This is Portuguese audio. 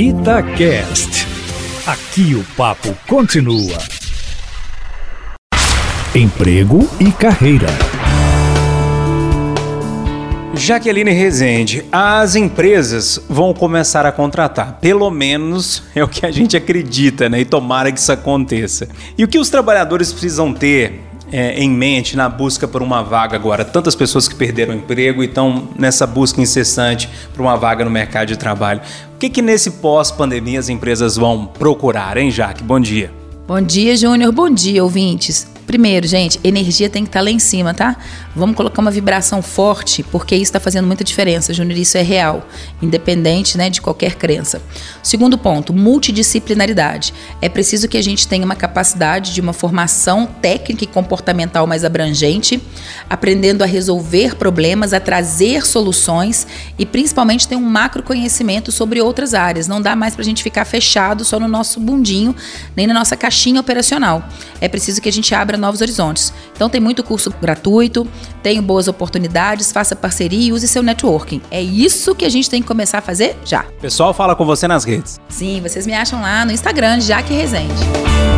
Itacast. Aqui o papo continua. Emprego e carreira. Jaqueline Rezende, as empresas vão começar a contratar, pelo menos é o que a gente acredita, né? E tomara que isso aconteça. E o que os trabalhadores precisam ter é, em mente na busca por uma vaga agora? Tantas pessoas que perderam o emprego e estão nessa busca incessante por uma vaga no mercado de trabalho. O que, que nesse pós-pandemia as empresas vão procurar, hein, Jaque? Bom dia. Bom dia, Júnior. Bom dia, ouvintes. Primeiro, gente, energia tem que estar tá lá em cima, tá? Vamos colocar uma vibração forte, porque isso está fazendo muita diferença, Júnior. Isso é real, independente né, de qualquer crença. Segundo ponto, multidisciplinaridade. É preciso que a gente tenha uma capacidade de uma formação técnica e comportamental mais abrangente, aprendendo a resolver problemas, a trazer soluções e principalmente ter um macro conhecimento sobre outras áreas. Não dá mais para a gente ficar fechado só no nosso bundinho, nem na nossa caixinha operacional. É preciso que a gente abra novos horizontes. Então tem muito curso gratuito, tem boas oportunidades, faça parceria e use seu networking. É isso que a gente tem que começar a fazer já. Pessoal, fala com você nas redes. Sim, vocês me acham lá no Instagram, Jaque Resende.